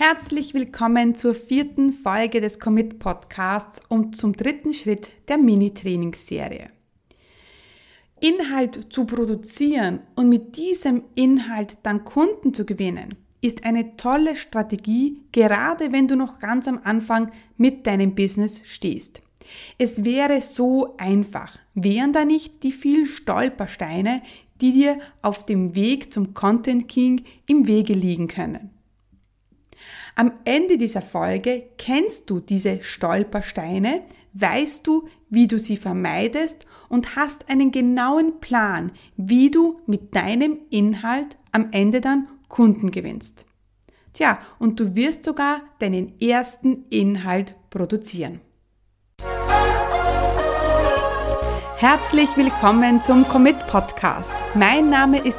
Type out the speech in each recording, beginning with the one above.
Herzlich willkommen zur vierten Folge des Commit Podcasts und zum dritten Schritt der Mini-Trainingsserie. Inhalt zu produzieren und mit diesem Inhalt dann Kunden zu gewinnen, ist eine tolle Strategie, gerade wenn du noch ganz am Anfang mit deinem Business stehst. Es wäre so einfach, wären da nicht die vielen Stolpersteine, die dir auf dem Weg zum Content King im Wege liegen können. Am Ende dieser Folge kennst du diese Stolpersteine, weißt du, wie du sie vermeidest und hast einen genauen Plan, wie du mit deinem Inhalt am Ende dann Kunden gewinnst. Tja, und du wirst sogar deinen ersten Inhalt produzieren. Herzlich willkommen zum Commit Podcast. Mein Name ist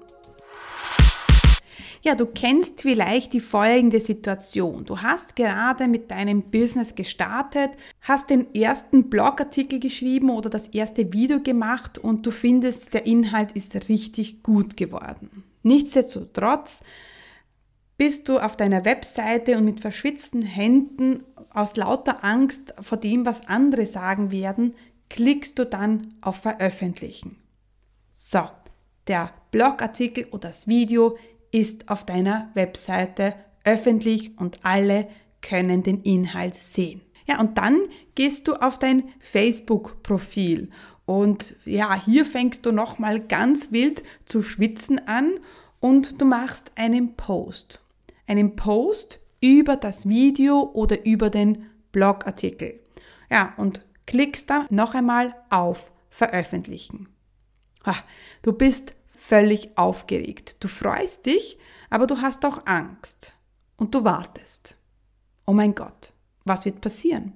Ja, du kennst vielleicht die folgende Situation. Du hast gerade mit deinem Business gestartet, hast den ersten Blogartikel geschrieben oder das erste Video gemacht und du findest, der Inhalt ist richtig gut geworden. Nichtsdestotrotz bist du auf deiner Webseite und mit verschwitzten Händen aus lauter Angst vor dem, was andere sagen werden, klickst du dann auf Veröffentlichen. So, der Blogartikel oder das Video ist auf deiner Webseite öffentlich und alle können den Inhalt sehen. Ja, und dann gehst du auf dein Facebook-Profil und ja, hier fängst du nochmal ganz wild zu schwitzen an und du machst einen Post. Einen Post über das Video oder über den Blogartikel. Ja, und klickst da noch einmal auf Veröffentlichen. Du bist völlig aufgeregt. Du freust dich, aber du hast auch Angst. Und du wartest. Oh mein Gott, was wird passieren?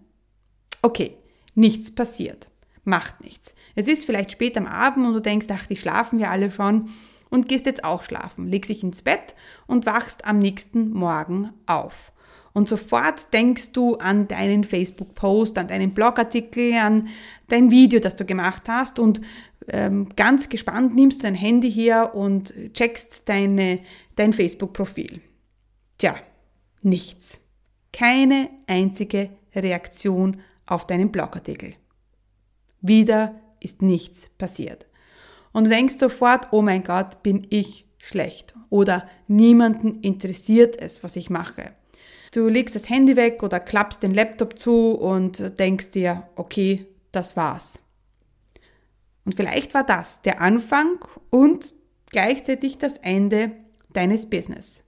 Okay, nichts passiert. Macht nichts. Es ist vielleicht spät am Abend und du denkst, ach, die schlafen ja alle schon und gehst jetzt auch schlafen, legst dich ins Bett und wachst am nächsten Morgen auf. Und sofort denkst du an deinen Facebook-Post, an deinen Blogartikel, an dein Video, das du gemacht hast und ganz gespannt nimmst du dein Handy her und checkst deine, dein Facebook-Profil. Tja, nichts. Keine einzige Reaktion auf deinen Blogartikel. Wieder ist nichts passiert. Und du denkst sofort, oh mein Gott, bin ich schlecht. Oder niemanden interessiert es, was ich mache. Du legst das Handy weg oder klappst den Laptop zu und denkst dir, okay, das war's. Und vielleicht war das der Anfang und gleichzeitig das Ende deines Business.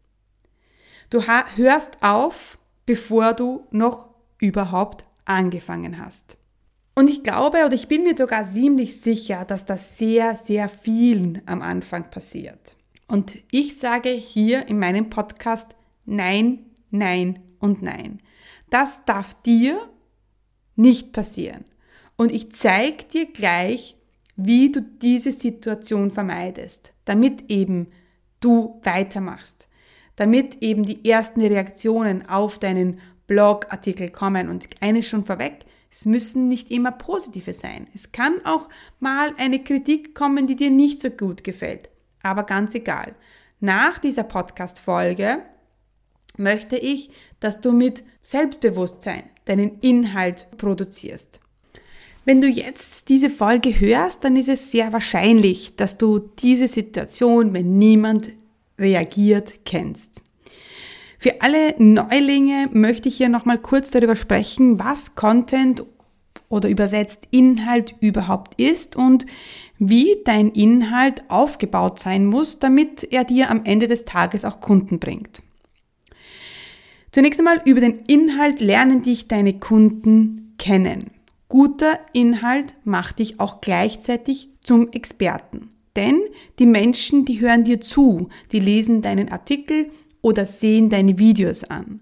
Du hörst auf, bevor du noch überhaupt angefangen hast. Und ich glaube oder ich bin mir sogar ziemlich sicher, dass das sehr, sehr vielen am Anfang passiert. Und ich sage hier in meinem Podcast Nein, Nein und Nein. Das darf dir nicht passieren. Und ich zeige dir gleich, wie du diese Situation vermeidest, damit eben du weitermachst, damit eben die ersten Reaktionen auf deinen Blogartikel kommen. Und eines schon vorweg, es müssen nicht immer positive sein. Es kann auch mal eine Kritik kommen, die dir nicht so gut gefällt. Aber ganz egal. Nach dieser Podcast-Folge möchte ich, dass du mit Selbstbewusstsein deinen Inhalt produzierst. Wenn du jetzt diese Folge hörst, dann ist es sehr wahrscheinlich, dass du diese Situation, wenn niemand reagiert, kennst. Für alle Neulinge möchte ich hier nochmal kurz darüber sprechen, was Content oder übersetzt Inhalt überhaupt ist und wie dein Inhalt aufgebaut sein muss, damit er dir am Ende des Tages auch Kunden bringt. Zunächst einmal über den Inhalt lernen dich deine Kunden kennen. Guter Inhalt macht dich auch gleichzeitig zum Experten. Denn die Menschen, die hören dir zu, die lesen deinen Artikel oder sehen deine Videos an.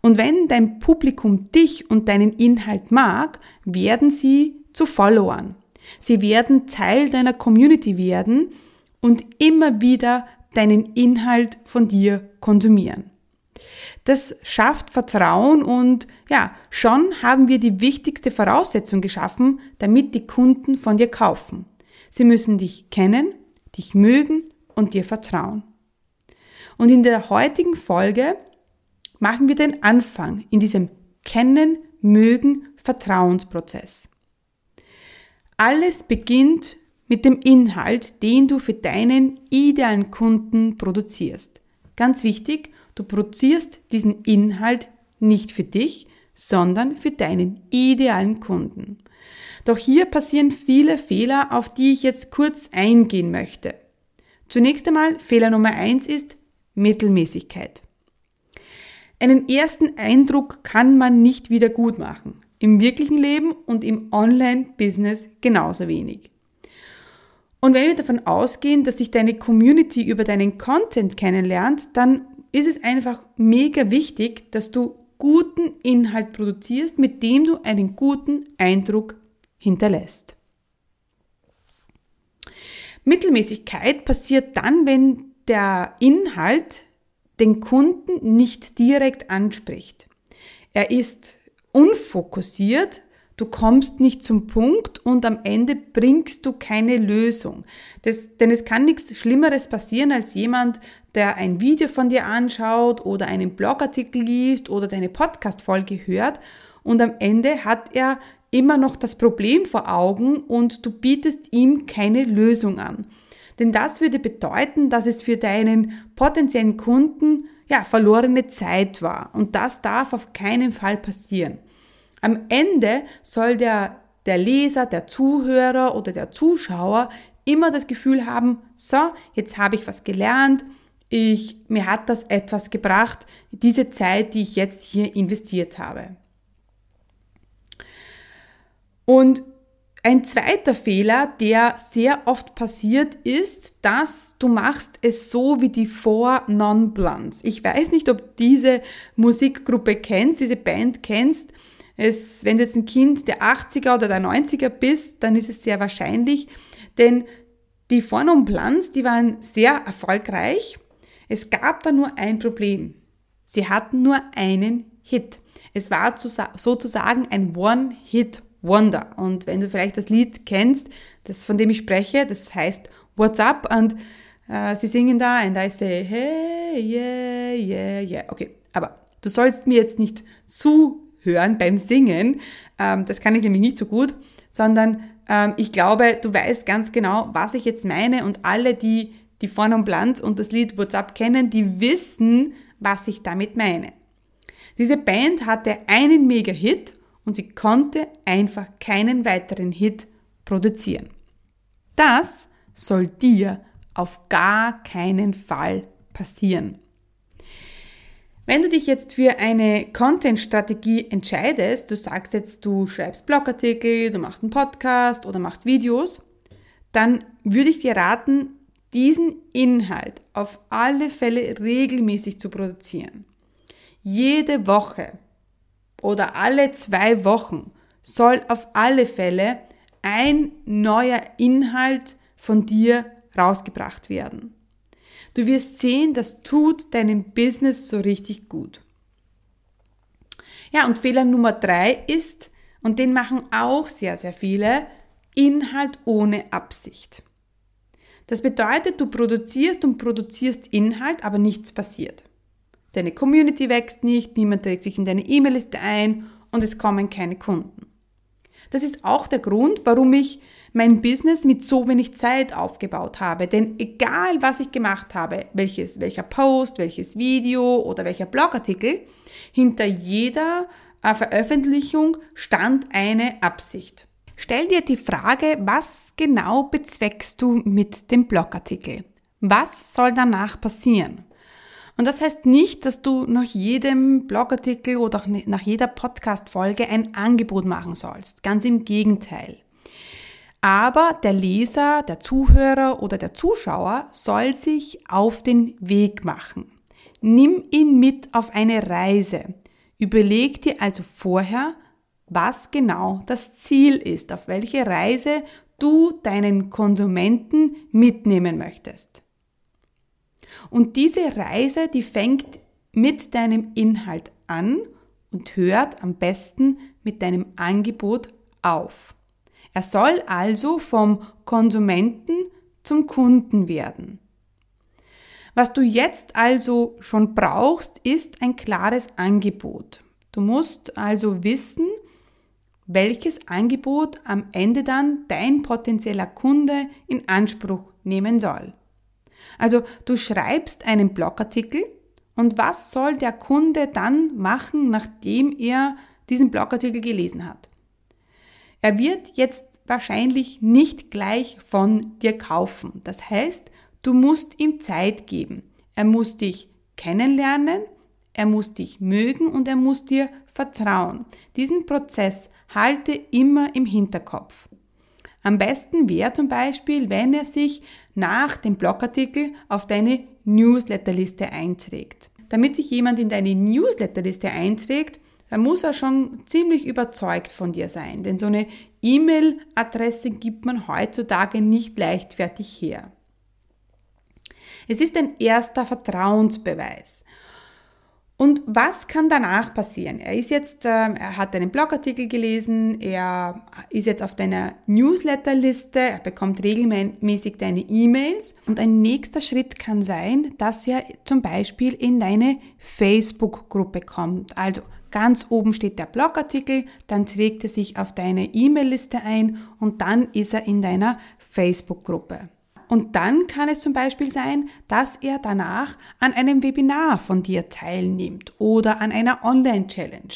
Und wenn dein Publikum dich und deinen Inhalt mag, werden sie zu Followern. Sie werden Teil deiner Community werden und immer wieder deinen Inhalt von dir konsumieren. Das schafft Vertrauen und ja, schon haben wir die wichtigste Voraussetzung geschaffen, damit die Kunden von dir kaufen. Sie müssen dich kennen, dich mögen und dir vertrauen. Und in der heutigen Folge machen wir den Anfang in diesem Kennen, Mögen, Vertrauensprozess. Alles beginnt mit dem Inhalt, den du für deinen idealen Kunden produzierst. Ganz wichtig, du produzierst diesen Inhalt nicht für dich, sondern für deinen idealen Kunden. Doch hier passieren viele Fehler, auf die ich jetzt kurz eingehen möchte. Zunächst einmal Fehler Nummer eins ist Mittelmäßigkeit. Einen ersten Eindruck kann man nicht wieder gut machen. Im wirklichen Leben und im Online-Business genauso wenig. Und wenn wir davon ausgehen, dass dich deine Community über deinen Content kennenlernt, dann ist es einfach mega wichtig, dass du guten Inhalt produzierst, mit dem du einen guten Eindruck hinterlässt. Mittelmäßigkeit passiert dann, wenn der Inhalt den Kunden nicht direkt anspricht. Er ist unfokussiert, du kommst nicht zum Punkt und am Ende bringst du keine Lösung. Das, denn es kann nichts Schlimmeres passieren als jemand, der ein Video von dir anschaut oder einen Blogartikel liest oder deine Podcast-Folge hört und am Ende hat er immer noch das Problem vor Augen und du bietest ihm keine Lösung an. Denn das würde bedeuten, dass es für deinen potenziellen Kunden ja, verlorene Zeit war. Und das darf auf keinen Fall passieren. Am Ende soll der, der Leser, der Zuhörer oder der Zuschauer immer das Gefühl haben, so, jetzt habe ich was gelernt, ich, mir hat das etwas gebracht, diese Zeit, die ich jetzt hier investiert habe. Und ein zweiter Fehler, der sehr oft passiert, ist, dass du machst es so wie die Four Non-Blondes. Ich weiß nicht, ob diese Musikgruppe kennst, diese Band kennst. Es, wenn du jetzt ein Kind der 80er oder der 90er bist, dann ist es sehr wahrscheinlich, denn die Non-Blondes, die waren sehr erfolgreich. Es gab da nur ein Problem. Sie hatten nur einen Hit. Es war sozusagen ein One-Hit Wonder. Und wenn du vielleicht das Lied kennst, das, von dem ich spreche, das heißt What's Up und äh, sie singen da and I say hey, yeah, yeah, yeah. Okay, aber du sollst mir jetzt nicht zuhören beim Singen, ähm, das kann ich nämlich nicht so gut, sondern ähm, ich glaube, du weißt ganz genau, was ich jetzt meine und alle, die die Vorn und Blanz und das Lied What's Up kennen, die wissen, was ich damit meine. Diese Band hatte einen Mega-Hit und sie konnte einfach keinen weiteren Hit produzieren. Das soll dir auf gar keinen Fall passieren. Wenn du dich jetzt für eine Content-Strategie entscheidest, du sagst jetzt, du schreibst Blogartikel, du machst einen Podcast oder machst Videos, dann würde ich dir raten, diesen Inhalt auf alle Fälle regelmäßig zu produzieren. Jede Woche oder alle zwei Wochen soll auf alle Fälle ein neuer Inhalt von dir rausgebracht werden. Du wirst sehen, das tut deinem Business so richtig gut. Ja, und Fehler Nummer drei ist, und den machen auch sehr, sehr viele, Inhalt ohne Absicht. Das bedeutet, du produzierst und produzierst Inhalt, aber nichts passiert. Deine Community wächst nicht, niemand trägt sich in deine E-Mail-Liste ein und es kommen keine Kunden. Das ist auch der Grund, warum ich mein Business mit so wenig Zeit aufgebaut habe. Denn egal, was ich gemacht habe, welches, welcher Post, welches Video oder welcher Blogartikel, hinter jeder äh, Veröffentlichung stand eine Absicht. Stell dir die Frage, was genau bezweckst du mit dem Blogartikel? Was soll danach passieren? Und das heißt nicht, dass du nach jedem Blogartikel oder nach jeder Podcast-Folge ein Angebot machen sollst. Ganz im Gegenteil. Aber der Leser, der Zuhörer oder der Zuschauer soll sich auf den Weg machen. Nimm ihn mit auf eine Reise. Überleg dir also vorher, was genau das Ziel ist, auf welche Reise du deinen Konsumenten mitnehmen möchtest. Und diese Reise, die fängt mit deinem Inhalt an und hört am besten mit deinem Angebot auf. Er soll also vom Konsumenten zum Kunden werden. Was du jetzt also schon brauchst, ist ein klares Angebot. Du musst also wissen, welches Angebot am Ende dann dein potenzieller Kunde in Anspruch nehmen soll. Also du schreibst einen Blogartikel und was soll der Kunde dann machen, nachdem er diesen Blogartikel gelesen hat? Er wird jetzt wahrscheinlich nicht gleich von dir kaufen. Das heißt, du musst ihm Zeit geben. Er muss dich kennenlernen, er muss dich mögen und er muss dir vertrauen. Diesen Prozess halte immer im Hinterkopf. Am besten wäre zum Beispiel, wenn er sich nach dem Blogartikel auf deine Newsletterliste einträgt. Damit sich jemand in deine Newsletterliste einträgt, dann muss er schon ziemlich überzeugt von dir sein, denn so eine E-Mail-Adresse gibt man heutzutage nicht leichtfertig her. Es ist ein erster Vertrauensbeweis. Und was kann danach passieren? Er ist jetzt, äh, er hat einen Blogartikel gelesen, er ist jetzt auf deiner Newsletterliste, er bekommt regelmäßig deine E-Mails und ein nächster Schritt kann sein, dass er zum Beispiel in deine Facebook-Gruppe kommt. Also ganz oben steht der Blogartikel, dann trägt er sich auf deine E-Mail-Liste ein und dann ist er in deiner Facebook-Gruppe. Und dann kann es zum Beispiel sein, dass er danach an einem Webinar von dir teilnimmt oder an einer Online-Challenge.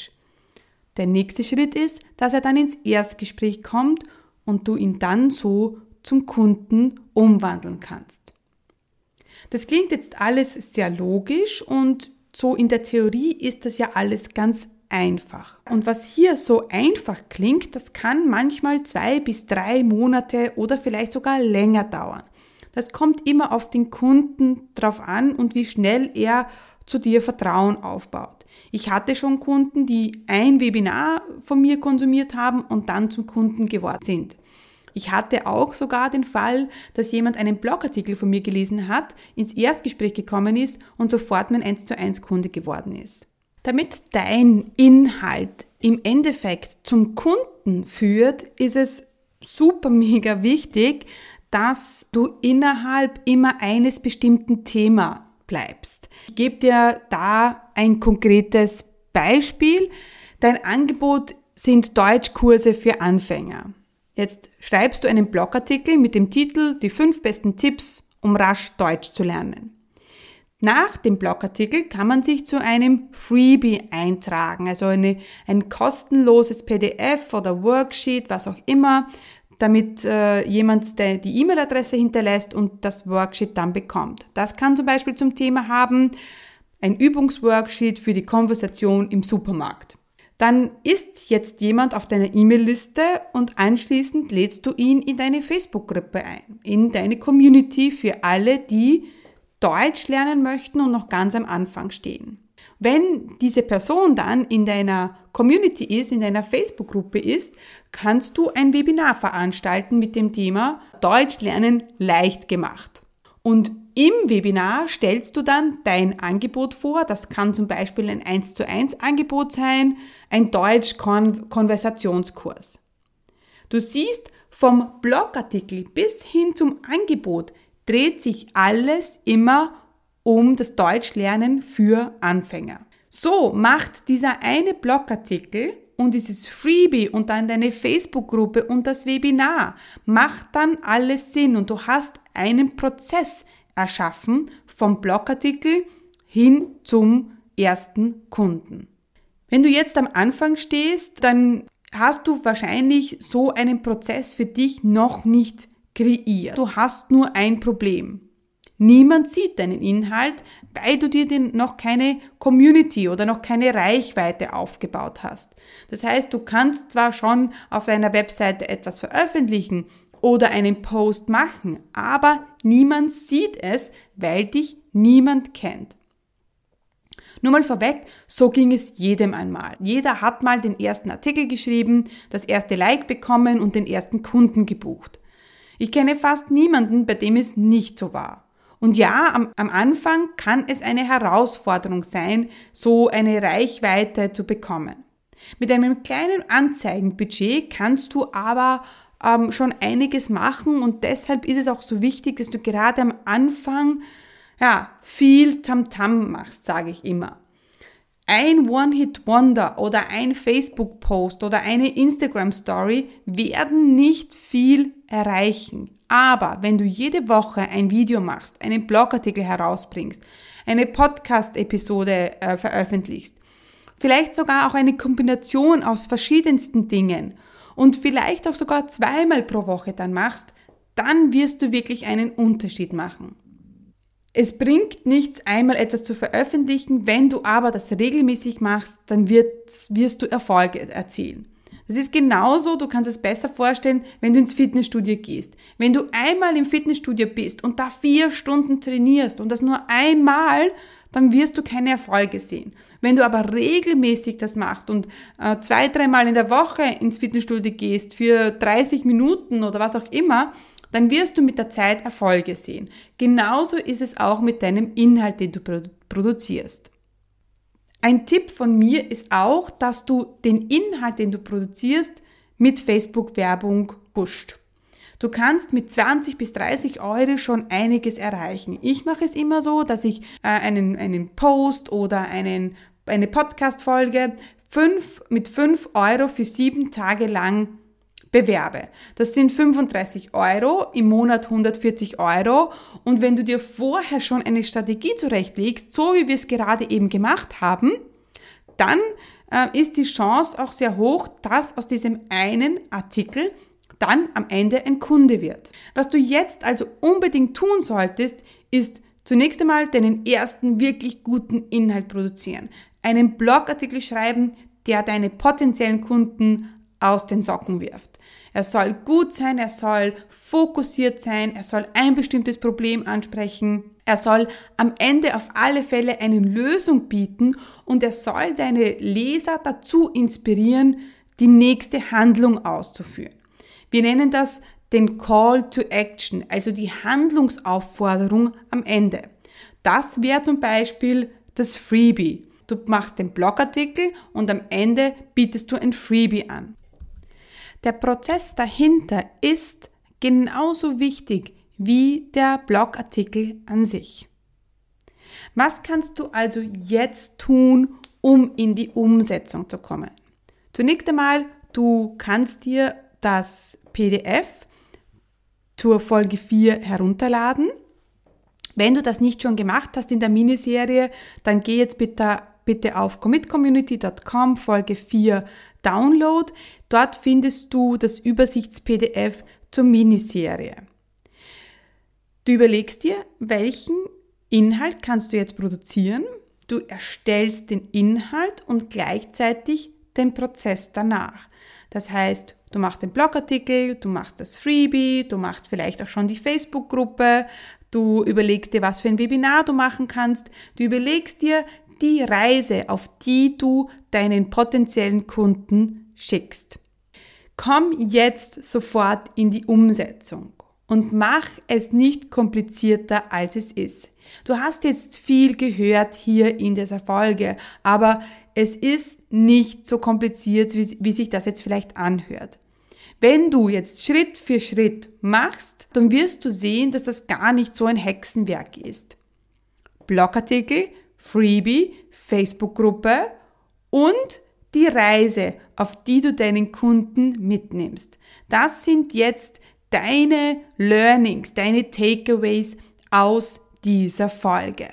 Der nächste Schritt ist, dass er dann ins Erstgespräch kommt und du ihn dann so zum Kunden umwandeln kannst. Das klingt jetzt alles sehr logisch und so in der Theorie ist das ja alles ganz einfach. Und was hier so einfach klingt, das kann manchmal zwei bis drei Monate oder vielleicht sogar länger dauern. Das kommt immer auf den Kunden drauf an und wie schnell er zu dir Vertrauen aufbaut. Ich hatte schon Kunden, die ein Webinar von mir konsumiert haben und dann zum Kunden geworden sind. Ich hatte auch sogar den Fall, dass jemand einen Blogartikel von mir gelesen hat, ins Erstgespräch gekommen ist und sofort mein 1 zu 1 Kunde geworden ist. Damit dein Inhalt im Endeffekt zum Kunden führt, ist es super mega wichtig, dass du innerhalb immer eines bestimmten Thema bleibst. Ich gebe dir da ein konkretes Beispiel. Dein Angebot sind Deutschkurse für Anfänger. Jetzt schreibst du einen Blogartikel mit dem Titel Die fünf besten Tipps, um rasch Deutsch zu lernen. Nach dem Blogartikel kann man sich zu einem Freebie eintragen, also eine, ein kostenloses PDF oder Worksheet, was auch immer, damit äh, jemand der, die E-Mail-Adresse hinterlässt und das Worksheet dann bekommt. Das kann zum Beispiel zum Thema haben, ein Übungsworksheet für die Konversation im Supermarkt. Dann ist jetzt jemand auf deiner E-Mail-Liste und anschließend lädst du ihn in deine Facebook-Gruppe ein, in deine Community für alle, die Deutsch lernen möchten und noch ganz am Anfang stehen. Wenn diese Person dann in deiner Community ist, in deiner Facebook-Gruppe ist, kannst du ein Webinar veranstalten mit dem Thema Deutsch lernen leicht gemacht. Und im Webinar stellst du dann dein Angebot vor. Das kann zum Beispiel ein 1 zu 1 Angebot sein, ein Deutsch-Konversationskurs. Du siehst, vom Blogartikel bis hin zum Angebot dreht sich alles immer um das Deutschlernen für Anfänger. So macht dieser eine Blogartikel und dieses Freebie und dann deine Facebook-Gruppe und das Webinar macht dann alles Sinn und du hast einen Prozess erschaffen vom Blogartikel hin zum ersten Kunden. Wenn du jetzt am Anfang stehst, dann hast du wahrscheinlich so einen Prozess für dich noch nicht kreiert. Du hast nur ein Problem. Niemand sieht deinen Inhalt, weil du dir noch keine Community oder noch keine Reichweite aufgebaut hast. Das heißt, du kannst zwar schon auf deiner Webseite etwas veröffentlichen oder einen Post machen, aber niemand sieht es, weil dich niemand kennt. Nur mal vorweg, so ging es jedem einmal. Jeder hat mal den ersten Artikel geschrieben, das erste Like bekommen und den ersten Kunden gebucht. Ich kenne fast niemanden, bei dem es nicht so war. Und ja, am, am, Anfang kann es eine Herausforderung sein, so eine Reichweite zu bekommen. Mit einem kleinen Anzeigenbudget kannst du aber ähm, schon einiges machen und deshalb ist es auch so wichtig, dass du gerade am Anfang ja, viel Tamtam -Tam machst, sage ich immer. Ein One-Hit-Wonder oder ein Facebook-Post oder eine Instagram-Story werden nicht viel erreichen. Aber wenn du jede Woche ein Video machst, einen Blogartikel herausbringst, eine Podcast-Episode äh, veröffentlichst, vielleicht sogar auch eine Kombination aus verschiedensten Dingen und vielleicht auch sogar zweimal pro Woche dann machst, dann wirst du wirklich einen Unterschied machen. Es bringt nichts, einmal etwas zu veröffentlichen, wenn du aber das regelmäßig machst, dann wirst du Erfolge erzielen. Das ist genauso, du kannst es besser vorstellen, wenn du ins Fitnessstudio gehst. Wenn du einmal im Fitnessstudio bist und da vier Stunden trainierst und das nur einmal, dann wirst du keine Erfolge sehen. Wenn du aber regelmäßig das machst und äh, zwei, dreimal in der Woche ins Fitnessstudio gehst für 30 Minuten oder was auch immer, dann wirst du mit der Zeit Erfolge sehen. Genauso ist es auch mit deinem Inhalt, den du produzierst. Ein Tipp von mir ist auch, dass du den Inhalt, den du produzierst, mit Facebook-Werbung pusht. Du kannst mit 20 bis 30 Euro schon einiges erreichen. Ich mache es immer so, dass ich äh, einen, einen Post oder einen, eine Podcast-Folge mit 5 Euro für sieben Tage lang bewerbe. Das sind 35 Euro, im Monat 140 Euro. Und wenn du dir vorher schon eine Strategie zurechtlegst, so wie wir es gerade eben gemacht haben, dann äh, ist die Chance auch sehr hoch, dass aus diesem einen Artikel dann am Ende ein Kunde wird. Was du jetzt also unbedingt tun solltest, ist zunächst einmal deinen ersten wirklich guten Inhalt produzieren. Einen Blogartikel schreiben, der deine potenziellen Kunden aus den Socken wirft. Er soll gut sein, er soll fokussiert sein, er soll ein bestimmtes Problem ansprechen, er soll am Ende auf alle Fälle eine Lösung bieten und er soll deine Leser dazu inspirieren, die nächste Handlung auszuführen. Wir nennen das den Call to Action, also die Handlungsaufforderung am Ende. Das wäre zum Beispiel das Freebie. Du machst den Blogartikel und am Ende bietest du ein Freebie an. Der Prozess dahinter ist genauso wichtig wie der Blogartikel an sich. Was kannst du also jetzt tun, um in die Umsetzung zu kommen? Zunächst einmal, du kannst dir das PDF zur Folge 4 herunterladen. Wenn du das nicht schon gemacht hast in der Miniserie, dann geh jetzt bitte, bitte auf commitcommunity.com Folge 4 Download. Dort findest du das Übersichts-PDF zur Miniserie. Du überlegst dir, welchen Inhalt kannst du jetzt produzieren. Du erstellst den Inhalt und gleichzeitig den Prozess danach. Das heißt, du machst den Blogartikel, du machst das Freebie, du machst vielleicht auch schon die Facebook-Gruppe, du überlegst dir, was für ein Webinar du machen kannst, du überlegst dir die Reise, auf die du deinen potenziellen Kunden schickst. Komm jetzt sofort in die Umsetzung und mach es nicht komplizierter, als es ist. Du hast jetzt viel gehört hier in dieser Folge, aber es ist nicht so kompliziert, wie, wie sich das jetzt vielleicht anhört. Wenn du jetzt Schritt für Schritt machst, dann wirst du sehen, dass das gar nicht so ein Hexenwerk ist. Blogartikel, Freebie, Facebook-Gruppe und die Reise, auf die du deinen Kunden mitnimmst. Das sind jetzt deine Learnings, deine Takeaways aus dieser Folge.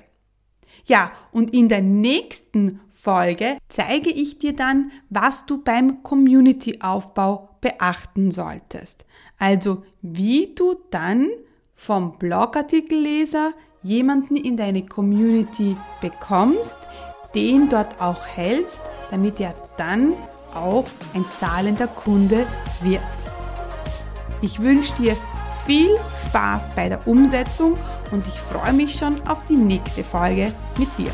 Ja, und in der nächsten Folge zeige ich dir dann, was du beim Community-Aufbau beachten solltest. Also wie du dann vom Blogartikelleser jemanden in deine Community bekommst, den dort auch hältst, damit er dann auch ein zahlender Kunde wird. Ich wünsche dir viel Spaß bei der Umsetzung und ich freue mich schon auf die nächste Folge mit dir.